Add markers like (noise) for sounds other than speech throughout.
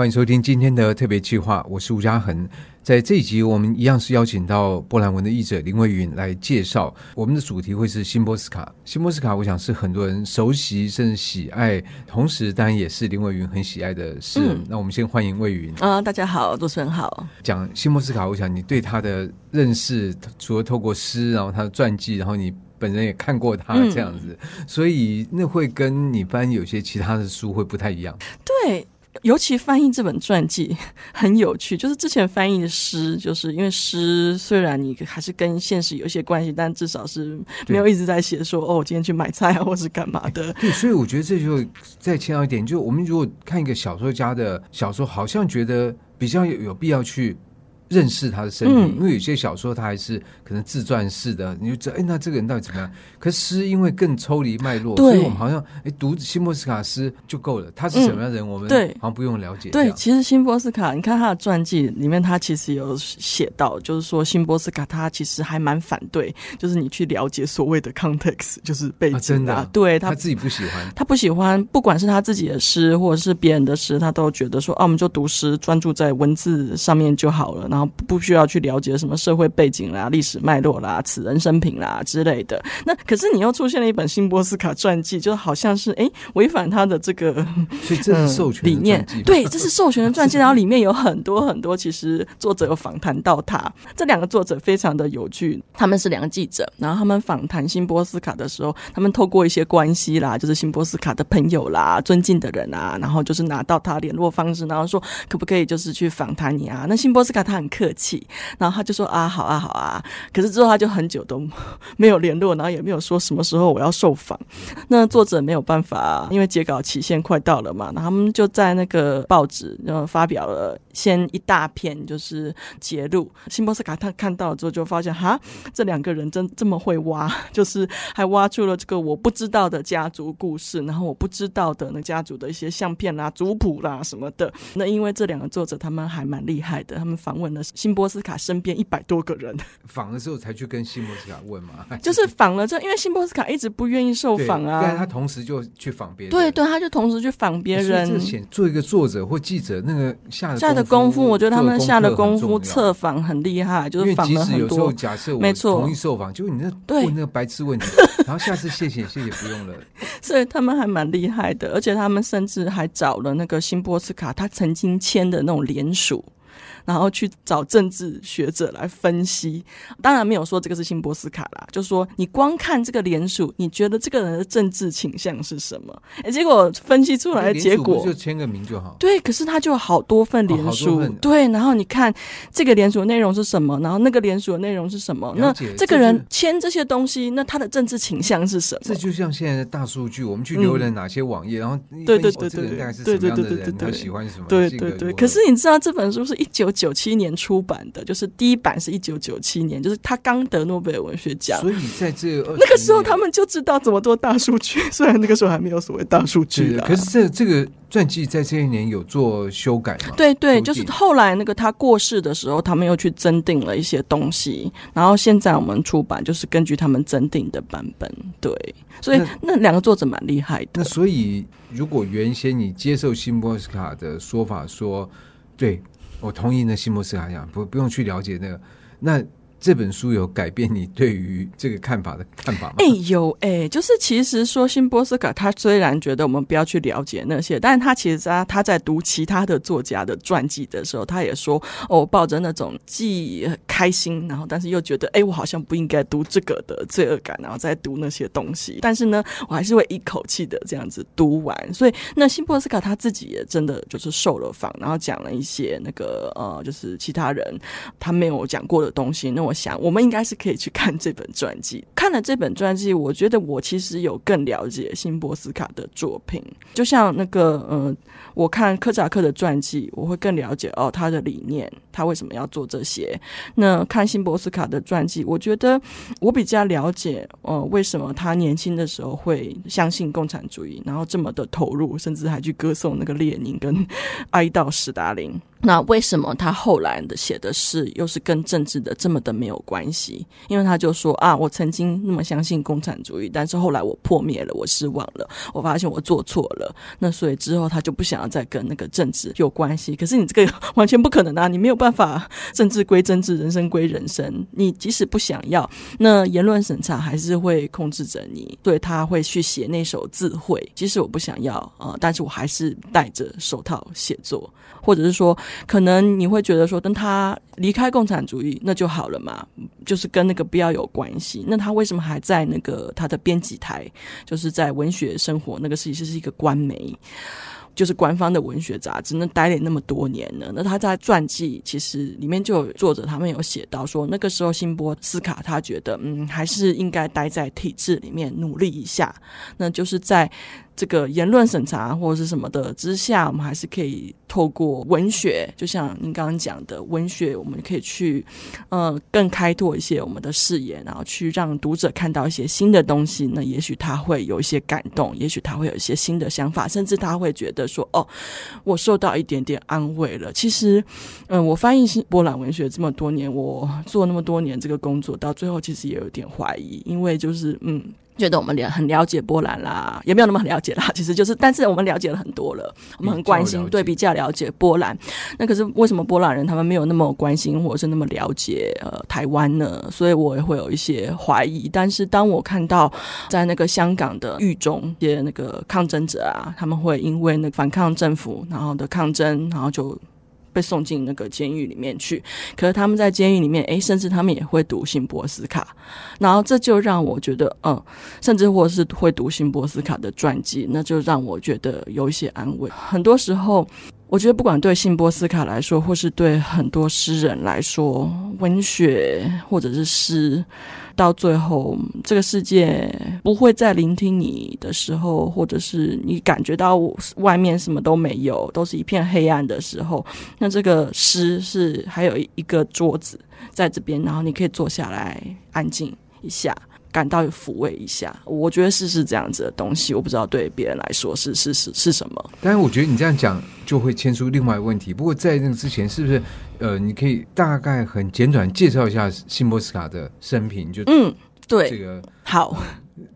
欢迎收听今天的特别计划，我是吴家恒。在这一集，我们一样是邀请到波兰文的译者林为云来介绍。我们的主题会是辛波斯卡。辛波斯卡，我想是很多人熟悉甚至喜爱，同时当然也是林为云很喜爱的诗人。嗯、那我们先欢迎为云啊，大家好，主持人好。讲辛波斯卡，我想你对他的认识，除了透过诗，然后他的传记，然后你本人也看过他这样子，嗯、所以那会跟你翻有些其他的书会不太一样。对。尤其翻译这本传记很有趣，就是之前翻译的诗，就是因为诗虽然你还是跟现实有一些关系，但至少是没有一直在写说哦，我今天去买菜啊，或是干嘛的。对，所以我觉得这就再强调一点，就我们如果看一个小说家的小说，好像觉得比较有有必要去。认识他的生平，因为有些小说他还是可能自传式的，你就知道，哎，那这个人到底怎么样？可是诗因为更抽离脉络，所以我们好像哎读辛波斯卡诗就够了。他是什么样的人，我们对好像不用了解。对，其实辛波斯卡，你看他的传记里面，他其实有写到，就是说辛波斯卡他其实还蛮反对，就是你去了解所谓的 context，就是背景啊。真的，对他自己不喜欢，他不喜欢，不管是他自己的诗或者是别人的诗，他都觉得说啊，我们就读诗，专注在文字上面就好了，然后不需要去了解什么社会背景啦、历史脉络啦、此人生平啦之类的。那可是你又出现了一本辛波斯卡传记，就好像是哎违反他的这个，(laughs) 所以这是授权、嗯、理念。对，这是授权的传记，然后里面有很多很多，其实作者有访谈到他。这两个作者非常的有趣，他们是两个记者，然后他们访谈辛波斯卡的时候，他们透过一些关系啦，就是辛波斯卡的朋友啦、尊敬的人啊，然后就是拿到他联络方式，然后说可不可以就是去访谈你啊？那辛波斯卡他很客气。然后他就说啊，好啊，好啊。可是之后他就很久都 (laughs) 没有联络，然后也没有说什么时候我要受访。那作者没有办法，因为截稿期限快到了嘛，然后他们就在那个报纸然后发表了先一大篇，就是揭露。辛波斯卡他看到了之后就发现，哈，这两个人真这么会挖，(laughs) 就是还挖出了这个我不知道的家族故事，然后我不知道的那家族的一些相片啦、族谱啦什么的。那因为这两个作者他们还蛮厉害的，他们访问了辛波斯卡身边一百多个人，访的时候才去跟辛波斯卡问嘛，(laughs) 就是访了这，因为辛波斯卡一直不愿意受访啊，但他同时就去访别人，对对，他就同时去访别人。做一个作者或记者，那个下下的功夫，我觉得他们下的功夫测访很厉害，就是访了很多。假设我没错同意受访，结果你那问那个白痴问题，(laughs) 然后下次谢谢谢谢不用了。所以他们还蛮厉害的，而且他们甚至还找了那个辛波斯卡他曾经签的那种联署。然后去找政治学者来分析，当然没有说这个是辛波斯卡啦，就说你光看这个联署，你觉得这个人的政治倾向是什么？哎，结果分析出来的结果就签个名就好。对，可是他就有好多份联署，对，然后你看这个联署内容是什么，然后那个联署的内容是什么？那这个人签这些东西，那他的政治倾向是什么？这就像现在的大数据，我们去浏览哪些网页，然后对对对对对对对对对对，喜欢什么？对对对。可是你知道这本书是一九九七年出版的，就是第一版是一九九七年，就是他刚得诺贝尔文学奖，所以在这那个时候他们就知道怎么做大数据，(laughs) 虽然那个时候还没有所谓大数据，可是这这个传记在这一年有做修改吗？对对，就是后来那个他过世的时候，他们又去增订了一些东西，然后现在我们出版就是根据他们增订的版本。对，所以那，那两个作者蛮厉害的。那所以如果原先你接受辛波斯卡的说法说，对。我同意那西摩斯卡讲，不不用去了解那个，那。这本书有改变你对于这个看法的看法吗？哎、有哎、就是其实说辛波斯卡，他虽然觉得我们不要去了解那些，但是他其实他他在读其他的作家的传记的时候，他也说哦，抱着那种既开心，然后但是又觉得哎，我好像不应该读这个的罪恶感，然后再读那些东西。但是呢，我还是会一口气的这样子读完。所以那辛波斯卡他自己也真的就是受了访，然后讲了一些那个呃，就是其他人他没有讲过的东西。那我。我想，我们应该是可以去看这本传记。看了这本传记，我觉得我其实有更了解辛波斯卡的作品。就像那个，呃，我看柯扎克的传记，我会更了解哦他的理念，他为什么要做这些。那看辛波斯卡的传记，我觉得我比较了解，呃，为什么他年轻的时候会相信共产主义，然后这么的投入，甚至还去歌颂那个列宁跟哀悼史达林。那为什么他后来的写的诗又是跟政治的这么的没有关系？因为他就说啊，我曾经那么相信共产主义，但是后来我破灭了，我失望了，我发现我做错了。那所以之后他就不想要再跟那个政治有关系。可是你这个 (laughs) 完全不可能啊，你没有办法，政治归政治，人生归人生。你即使不想要，那言论审查还是会控制着你。对，他会去写那首自绘，即使我不想要啊、但是我还是戴着手套写作，或者是说。可能你会觉得说，等他离开共产主义，那就好了嘛，就是跟那个不要有关系。那他为什么还在那个他的编辑台，就是在文学生活那个其实是一个官媒，就是官方的文学杂志，那待了那么多年呢？那他在传记其实里面就有作者他们有写到说，那个时候辛波斯卡他觉得，嗯，还是应该待在体制里面努力一下，那就是在。这个言论审查或者是什么的之下，我们还是可以透过文学，就像您刚刚讲的文学，我们可以去呃更开拓一些我们的视野，然后去让读者看到一些新的东西。那也许他会有一些感动，也许他会有一些新的想法，甚至他会觉得说：“哦，我受到一点点安慰了。”其实，嗯、我翻译波兰文学这么多年，我做那么多年这个工作，到最后其实也有点怀疑，因为就是嗯。觉得我们了很了解波兰啦，也没有那么很了解啦。(laughs) 其实就是，但是我们了解了很多了，我们很关心，对，比较了解波兰。那可是为什么波兰人他们没有那么关心，或者是那么了解呃台湾呢？所以我也会有一些怀疑。但是当我看到在那个香港的狱中，一些那个抗争者啊，他们会因为那个反抗政府，然后的抗争，然后就。送进那个监狱里面去，可是他们在监狱里面，诶，甚至他们也会读辛波斯卡，然后这就让我觉得，嗯，甚至或是会读辛波斯卡的传记，那就让我觉得有一些安慰。很多时候，我觉得不管对辛波斯卡来说，或是对很多诗人来说，文学或者是诗。到最后，这个世界不会再聆听你的时候，或者是你感觉到外面什么都没有，都是一片黑暗的时候，那这个诗是还有一个桌子在这边，然后你可以坐下来安静一下，感到抚慰一下。我觉得是是这样子的东西，我不知道对别人来说是是是是什么。但是我觉得你这样讲就会牵出另外一个问题。不过在那个之前，是不是？呃，你可以大概很简短介绍一下辛波斯卡的生平，就嗯，对，这个好。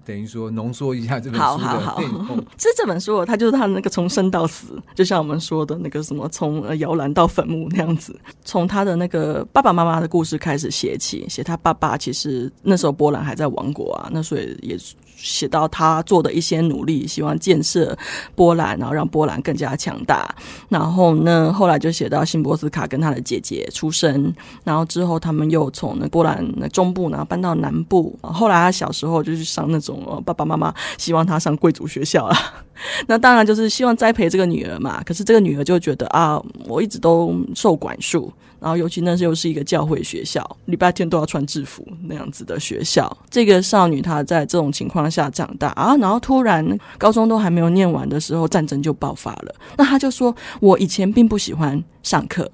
等于说浓缩一下这本书的内容。好好好，其实这本书它就是他的那个从生到死，就像我们说的那个什么从摇篮到坟墓那样子，从他的那个爸爸妈妈的故事开始写起，写他爸爸其实那时候波兰还在王国啊，那所以也写到他做的一些努力，希望建设波兰，然后让波兰更加强大。然后呢，后来就写到辛波斯卡跟他的姐姐出生，然后之后他们又从那波兰那中部然后搬到南部，后来他小时候就去上那种。爸爸妈妈希望她上贵族学校了，(laughs) 那当然就是希望栽培这个女儿嘛。可是这个女儿就觉得啊，我一直都受管束，然后尤其那时候是一个教会学校，礼拜天都要穿制服那样子的学校。这个少女她在这种情况下长大啊，然后突然高中都还没有念完的时候，战争就爆发了。那她就说：“我以前并不喜欢上课。”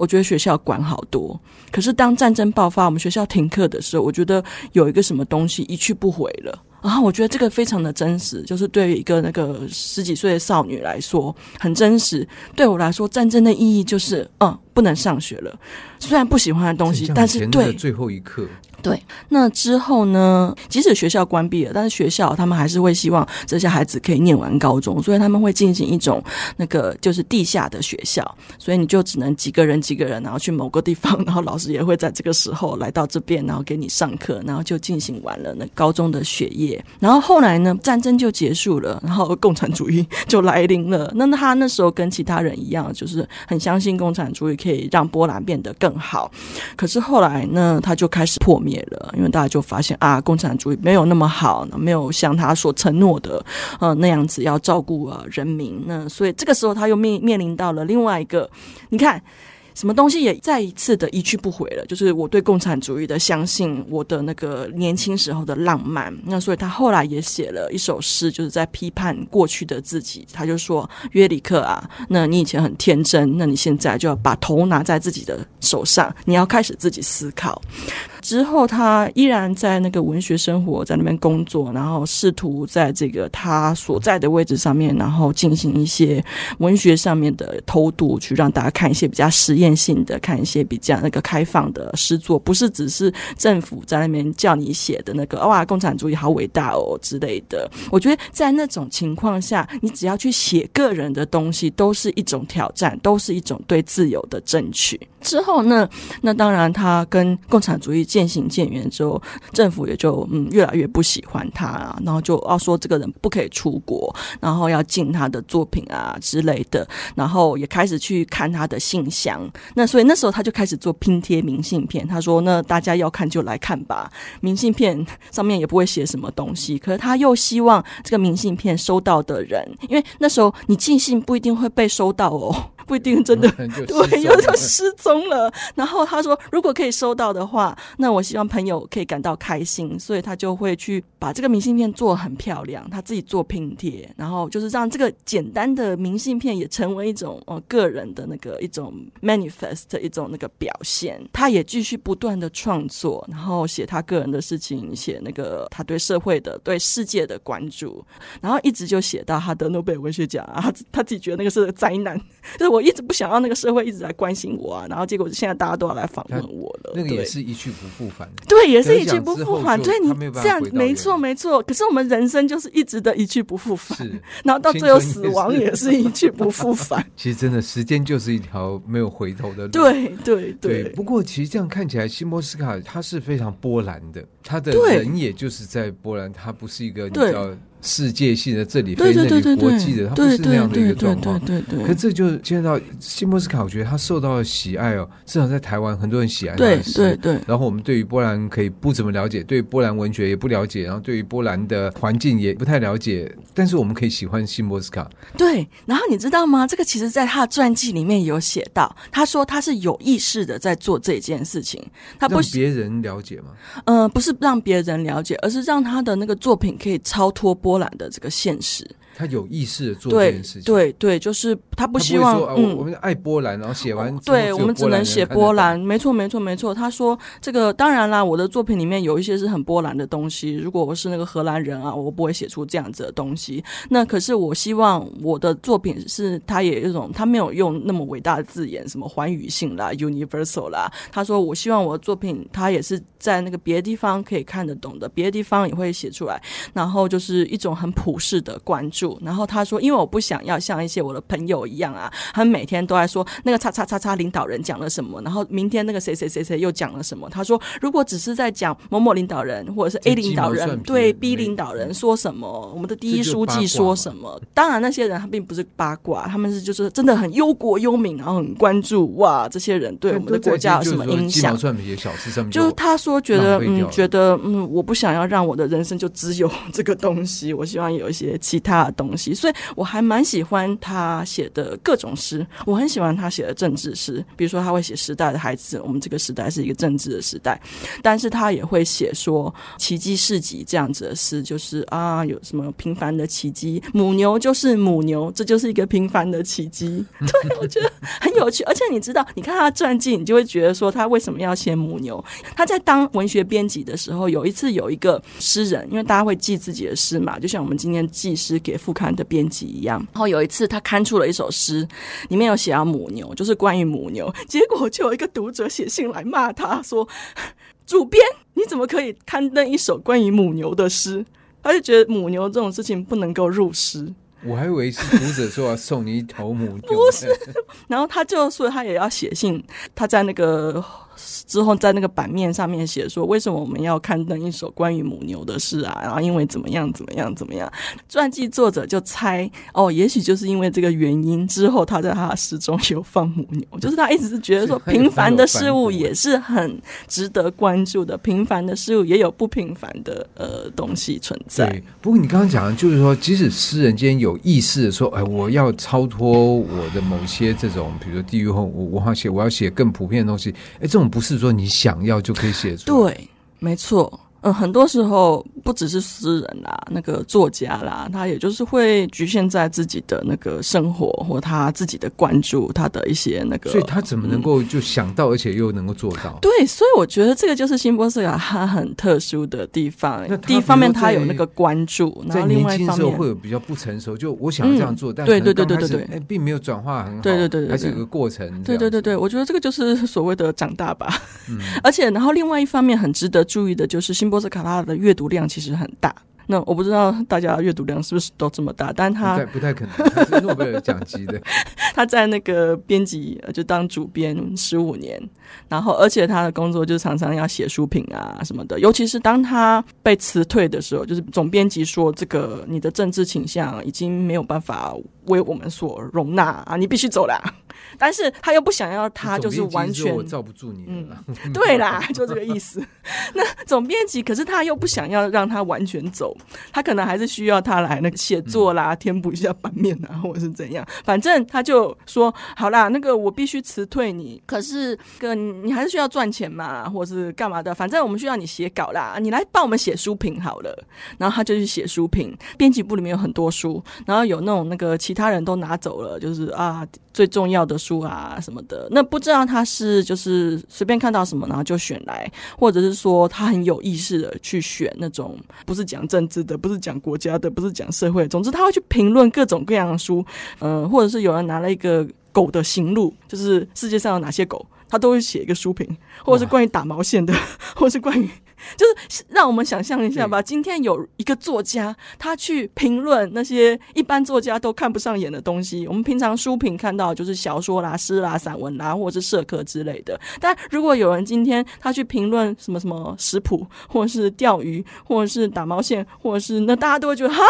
我觉得学校管好多，可是当战争爆发，我们学校停课的时候，我觉得有一个什么东西一去不回了。然后我觉得这个非常的真实，就是对于一个那个十几岁的少女来说很真实。对我来说，战争的意义就是，嗯，不能上学了。虽然不喜欢的东西，但是对最后一刻。对，那之后呢？即使学校关闭了，但是学校他们还是会希望这些孩子可以念完高中，所以他们会进行一种那个就是地下的学校，所以你就只能几个人几个人，然后去某个地方，然后老师也会在这个时候来到这边，然后给你上课，然后就进行完了那高中的学业。然后后来呢，战争就结束了，然后共产主义 (laughs) 就来临了。那他那时候跟其他人一样，就是很相信共产主义可以让波兰变得更好。可是后来呢，他就开始破灭。灭了，因为大家就发现啊，共产主义没有那么好，没有像他所承诺的，呃，那样子要照顾啊人民。那所以这个时候他又面面临到了另外一个，你看。什么东西也再一次的一去不回了，就是我对共产主义的相信，我的那个年轻时候的浪漫。那所以他后来也写了一首诗，就是在批判过去的自己。他就说：“约里克啊，那你以前很天真，那你现在就要把头拿在自己的手上，你要开始自己思考。”之后，他依然在那个文学生活，在那边工作，然后试图在这个他所在的位置上面，然后进行一些文学上面的偷渡，去让大家看一些比较实验性的，看一些比较那个开放的诗作，不是只是政府在那边叫你写的那个哇，共产主义好伟大哦之类的。我觉得在那种情况下，你只要去写个人的东西，都是一种挑战，都是一种对自由的争取。之后呢，那当然他跟共产主义渐行渐远之后，政府也就嗯越来越不喜欢他啊，然后就要说这个人不可以出国，然后要禁他的作品啊之类的，然后也开始去看他的信箱。那所以那时候他就开始做拼贴明信片，他说那大家要看就来看吧，明信片上面也不会写什么东西，可是他又希望这个明信片收到的人，因为那时候你寄信不一定会被收到哦。不一定真的对，有的失踪了。然后他说，如果可以收到的话，那我希望朋友可以感到开心，所以他就会去把这个明信片做很漂亮，他自己做拼贴，然后就是让这个简单的明信片也成为一种呃个人的那个一种 manifest 一种那个表现。他也继续不断的创作，然后写他个人的事情，写那个他对社会的、对世界的关注，然后一直就写到他的诺贝尔文学奖，啊他自己觉得那个是个灾难，(laughs) 就是我。我一直不想要那个社会一直来关心我啊，然后结果现在大家都要来访问我了。那个也是一去不复返。对，也是一去不复返。对，你这样没错没错。可是我们人生就是一直的一去不复返，是，然后到最后死亡也是一去不复返。(laughs) 其实真的时间就是一条没有回头的路。对对对。不过其实这样看起来，西莫斯卡他是非常波澜的，他的人也就是在波澜，他不是一个你知道。世界性的这里非那里国际的，它不是那样的一个状况。对对。可这就见到辛波斯卡，我觉得他受到了喜爱哦。至少在台湾，很多人喜爱他。对对对。然后我们对于波兰可以不怎么了解，对于波兰文学也不了解，然后对于波兰的环境也不太了解。但是我们可以喜欢辛波斯卡。对。然后你知道吗？这个其实在他的传记里面有写到，他说他是有意识的在做这件事情。他不让别人了解吗？嗯、呃，不是让别人了解，而是让他的那个作品可以超脱波。波兰的这个现实。他有意识的做这件事情，对对对，就是他不希望，嗯，我们爱波兰，然后写完，对我们只能写波兰，没错没错没错。他说这个当然啦，我的作品里面有一些是很波兰的东西。如果我是那个荷兰人啊，我不会写出这样子的东西。那可是我希望我的作品是，他也有一种，他没有用那么伟大的字眼，什么寰宇性啦，universal 啦。他说我希望我的作品，他也是在那个别的地方可以看得懂的，别的地方也会写出来，然后就是一种很普世的关注。然后他说：“因为我不想要像一些我的朋友一样啊，他们每天都在说那个叉叉叉叉领导人讲了什么，然后明天那个谁谁谁谁又讲了什么。”他说：“如果只是在讲某某领导人或者是 A 领导人对 B 领导人说什么，我们的第一书记说什么，当然那些人他并不是八卦，他们是就是真的很忧国忧民，然后很关注哇，这些人对我们的国家有什么影响？就是他说觉得嗯，觉得嗯，我不想要让我的人生就只有 (laughs) 这个东西，我希望有一些其他。”东西，所以我还蛮喜欢他写的各种诗。我很喜欢他写的政治诗，比如说他会写《时代的孩子》，我们这个时代是一个政治的时代。但是他也会写说奇迹市集这样子的诗，就是啊，有什么平凡的奇迹，母牛就是母牛，这就是一个平凡的奇迹。(laughs) 对，我觉得很有趣。而且你知道，你看他传记，你就会觉得说他为什么要写母牛？他在当文学编辑的时候，有一次有一个诗人，因为大家会记自己的诗嘛，就像我们今天记诗给。副刊的编辑一样，然后有一次他刊出了一首诗，里面有写到母牛，就是关于母牛。结果就有一个读者写信来骂他说：“主编，你怎么可以刊登一首关于母牛的诗？”他就觉得母牛这种事情不能够入诗。我还以为是读者说要送你一头母牛，不是。然后他就说他也要写信，他在那个。之后在那个版面上面写说，为什么我们要刊登一首关于母牛的诗啊？然后因为怎么样怎么样怎么样，传记作者就猜哦，也许就是因为这个原因，之后他在他的诗中有放母牛，就是他一直是觉得说，平凡的事物也是很值得关注的，平凡的事物也有不平凡的呃东西存在。对，不过你刚刚讲的就是说，即使诗人间有意识的说，哎，我要超脱我的某些这种，比如说地域后我我要写，我要写更普遍的东西，哎，这种。不是说你想要就可以写出来。对，没错。嗯，很多时候不只是诗人啦，那个作家啦，他也就是会局限在自己的那个生活或他自己的关注，他的一些那个，所以他怎么能够就想到，而且又能够做到？对，所以我觉得这个就是辛波斯卡他很特殊的地方。第一方面，他有那个关注，然后另外一方面会有比较不成熟，就我想要这样做，嗯、但对对对对对对，哎，并没有转化很好，对对对对，还是有个过程。对对对对，我觉得这个就是所谓的长大吧。嗯，(laughs) 而且然后另外一方面很值得注意的就是辛波斯卡拉的阅读量其实很大。那我不知道大家阅读量是不是都这么大，但他不，不太可能，他是诺贝尔奖级的。(laughs) 他在那个编辑就当主编十五年，然后而且他的工作就常常要写书评啊什么的，尤其是当他被辞退的时候，就是总编辑说这个你的政治倾向已经没有办法为我们所容纳啊，你必须走了。但是他又不想要他就是完全我罩不住你，嗯，(laughs) 对啦，就这个意思。(laughs) 那总编辑可是他又不想要让他完全走，他可能还是需要他来那个写作啦，填补一下版面啊，或者是怎样。反正他就说好啦，那个我必须辞退你，可是个你还是需要赚钱嘛，或者是干嘛的。反正我们需要你写稿啦，你来帮我们写书评好了。然后他就去写书评，编辑部里面有很多书，然后有那种那个其他人都拿走了，就是啊最重要的书啊什么的，那不知道他是就是随便看到什么然后就选来，或者是说他很有意识的去选那种不是讲政治的，不是讲国家的，不是讲社会，总之他会去评论各种各样的书，嗯、呃，或者是有人拿了一个狗的行路，就是世界上有哪些狗，他都会写一个书评，或者是关于打毛线的，(laughs) 或者是关于。就是让我们想象一下吧，今天有一个作家，他去评论那些一般作家都看不上眼的东西。我们平常书评看到就是小说啦、诗啦、散文啦，或者是社科之类的。但如果有人今天他去评论什么什么食谱，或者是钓鱼，或者是打毛线，或者是那大家都会觉得哈。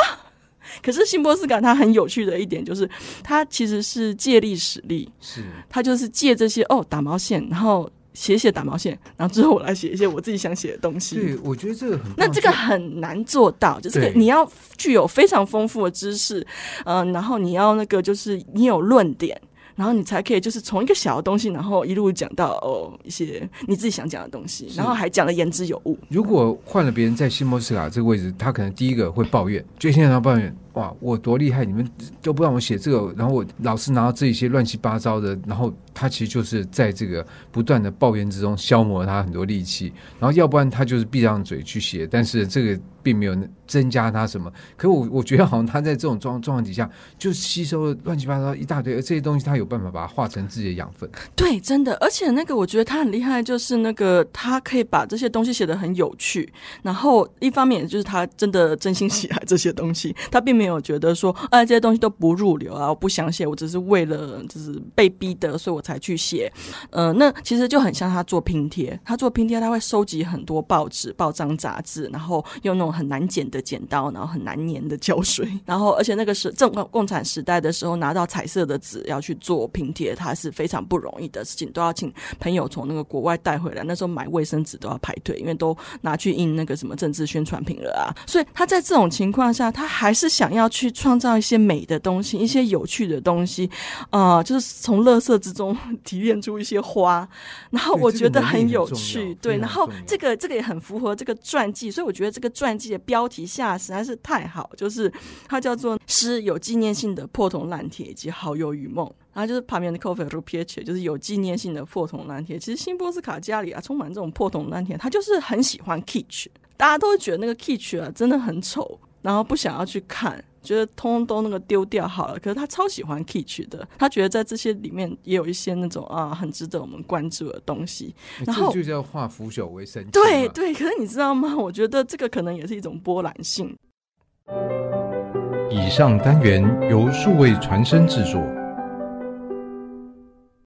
(laughs) 可是辛波斯感它很有趣的一点就是，它其实是借力使力，是它就是借这些哦打毛线，然后。写写打毛线，然后之后我来写一些我自己想写的东西。对，我觉得这个很那这个很难做到，就是你要具有非常丰富的知识，嗯、呃，然后你要那个就是你有论点，然后你才可以就是从一个小的东西，然后一路讲到哦一些你自己想讲的东西，然后还讲的言之有物。如果换了别人在辛波丝卡这个位置，他可能第一个会抱怨，就现在他抱怨。哇，我多厉害！你们都不让我写这个，然后我老是拿到这一些乱七八糟的，然后他其实就是在这个不断的抱怨之中消磨他很多力气，然后要不然他就是闭上嘴去写，但是这个并没有增加他什么。可我我觉得好像他在这种状状况底下，就吸收了乱七八糟一大堆，而这些东西他有办法把它化成自己的养分。对，真的，而且那个我觉得他很厉害，就是那个他可以把这些东西写得很有趣，然后一方面就是他真的真心喜爱这些东西，他并没有觉得说，哎，这些东西都不入流啊，我不想写，我只是为了就是被逼的，所以我才去写。呃，那其实就很像他做拼贴，他做拼贴，他会收集很多报纸、报章、杂志，然后用那种很难剪的剪刀，然后很难粘的胶水，(laughs) 然后而且那个是正共产时代的时候，拿到彩色的纸要去做拼贴，它是非常不容易的事情，都要请朋友从那个国外带回来。那时候买卫生纸都要排队，因为都拿去印那个什么政治宣传品了啊。(laughs) 所以他在这种情况下，他还是想要去。创造一些美的东西，一些有趣的东西，啊、呃，就是从乐色之中 (laughs) 提炼出一些花，然后我觉得很有趣，对，然后这个这个也很符合这个传记，所以我觉得这个传记的标题下实在是太好，就是它叫做“诗有纪念性的破铜烂铁以及好友与梦”，然后就是旁边的 Kofi Rupiche，就是有纪念性的破铜烂铁。其实新波斯卡家里啊，充满这种破铜烂铁，他就是很喜欢 Kitch 大家都会觉得那个 Kitch 啊真的很丑，然后不想要去看。觉得通通都那个丢掉好了，可是他超喜欢 kitsch 的，他觉得在这些里面也有一些那种啊很值得我们关注的东西。然后就叫化腐朽为神奇。对对，可是你知道吗？我觉得这个可能也是一种波澜性。以上单元由数位传声制作。